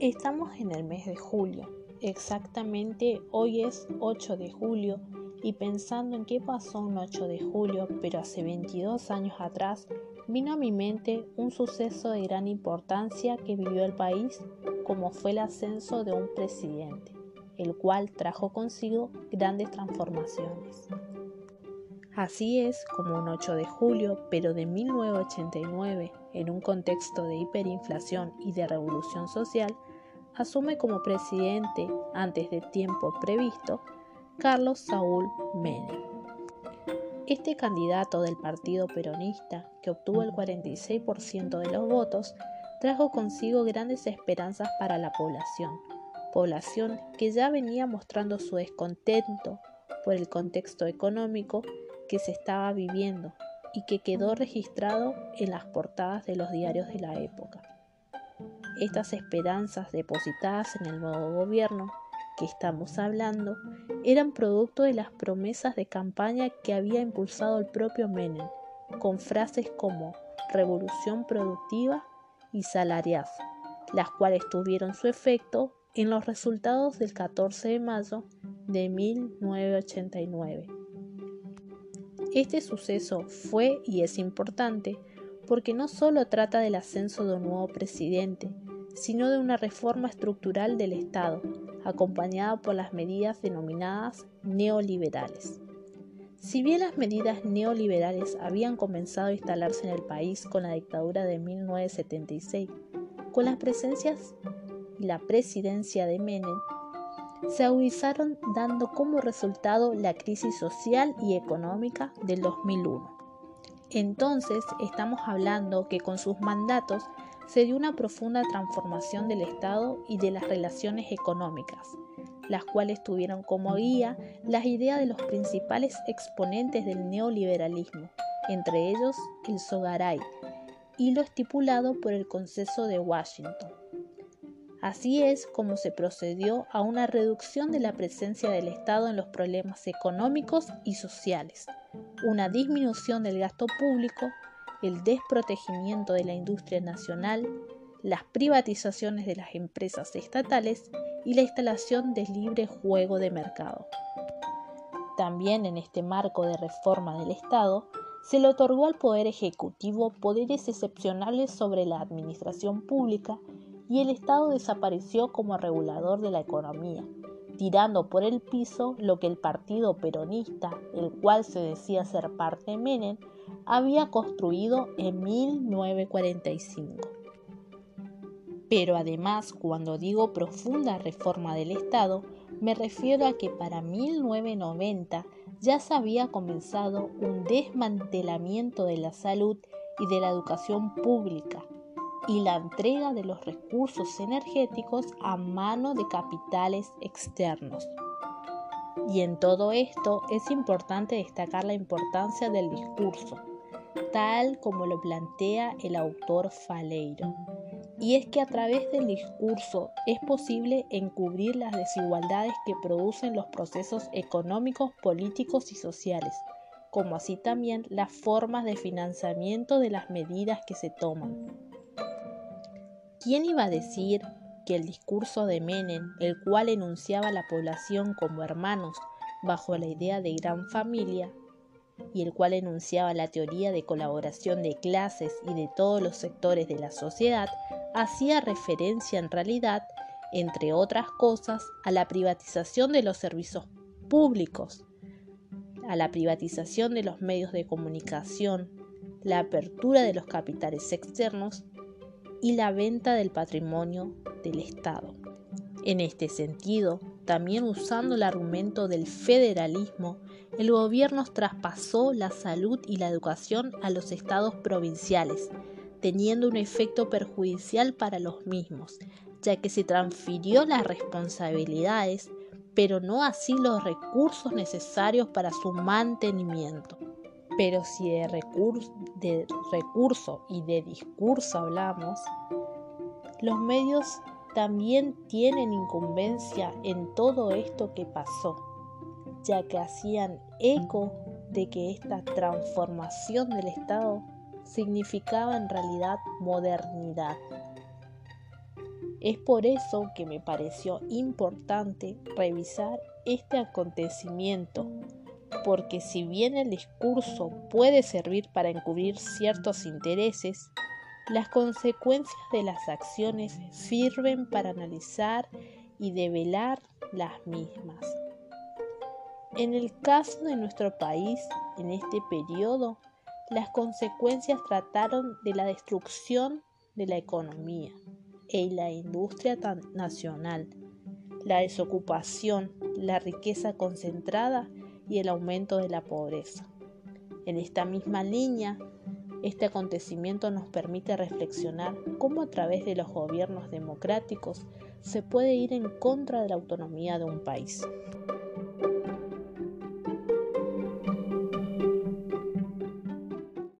Estamos en el mes de julio, exactamente hoy es 8 de julio y pensando en qué pasó un 8 de julio, pero hace 22 años atrás, vino a mi mente un suceso de gran importancia que vivió el país, como fue el ascenso de un presidente, el cual trajo consigo grandes transformaciones. Así es como un 8 de julio, pero de 1989, en un contexto de hiperinflación y de revolución social, asume como presidente, antes del tiempo previsto, Carlos Saúl Menem. Este candidato del Partido Peronista, que obtuvo el 46% de los votos, trajo consigo grandes esperanzas para la población, población que ya venía mostrando su descontento por el contexto económico que se estaba viviendo y que quedó registrado en las portadas de los diarios de la época. Estas esperanzas depositadas en el nuevo gobierno que estamos hablando eran producto de las promesas de campaña que había impulsado el propio Menem, con frases como revolución productiva y salariazo, las cuales tuvieron su efecto en los resultados del 14 de mayo de 1989 este suceso fue y es importante porque no solo trata del ascenso de un nuevo presidente, sino de una reforma estructural del Estado, acompañada por las medidas denominadas neoliberales. Si bien las medidas neoliberales habían comenzado a instalarse en el país con la dictadura de 1976, con las presencias y la presidencia de Menem, se agudizaron dando como resultado la crisis social y económica del 2001. Entonces estamos hablando que con sus mandatos se dio una profunda transformación del Estado y de las relaciones económicas, las cuales tuvieron como guía las ideas de los principales exponentes del neoliberalismo, entre ellos el Sogaray, y lo estipulado por el Consenso de Washington. Así es como se procedió a una reducción de la presencia del Estado en los problemas económicos y sociales, una disminución del gasto público, el desprotegimiento de la industria nacional, las privatizaciones de las empresas estatales y la instalación del libre juego de mercado. También en este marco de reforma del Estado, se le otorgó al Poder Ejecutivo poderes excepcionales sobre la administración pública y el Estado desapareció como regulador de la economía, tirando por el piso lo que el partido peronista, el cual se decía ser parte de Menem, había construido en 1945. Pero además, cuando digo profunda reforma del Estado, me refiero a que para 1990 ya se había comenzado un desmantelamiento de la salud y de la educación pública, y la entrega de los recursos energéticos a mano de capitales externos. Y en todo esto es importante destacar la importancia del discurso, tal como lo plantea el autor Faleiro. Y es que a través del discurso es posible encubrir las desigualdades que producen los procesos económicos, políticos y sociales, como así también las formas de financiamiento de las medidas que se toman. ¿Quién iba a decir que el discurso de Menem, el cual enunciaba a la población como hermanos bajo la idea de gran familia, y el cual enunciaba la teoría de colaboración de clases y de todos los sectores de la sociedad, hacía referencia en realidad, entre otras cosas, a la privatización de los servicios públicos, a la privatización de los medios de comunicación, la apertura de los capitales externos y la venta del patrimonio del Estado. En este sentido, también usando el argumento del federalismo, el gobierno traspasó la salud y la educación a los estados provinciales, teniendo un efecto perjudicial para los mismos, ya que se transfirió las responsabilidades, pero no así los recursos necesarios para su mantenimiento. Pero si de recurso, de recurso y de discurso hablamos, los medios también tienen incumbencia en todo esto que pasó, ya que hacían eco de que esta transformación del Estado significaba en realidad modernidad. Es por eso que me pareció importante revisar este acontecimiento, porque si bien el discurso puede servir para encubrir ciertos intereses, las consecuencias de las acciones sirven para analizar y develar las mismas. En el caso de nuestro país, en este periodo, las consecuencias trataron de la destrucción de la economía e la industria nacional, la desocupación, la riqueza concentrada y el aumento de la pobreza. En esta misma línea, este acontecimiento nos permite reflexionar cómo a través de los gobiernos democráticos se puede ir en contra de la autonomía de un país.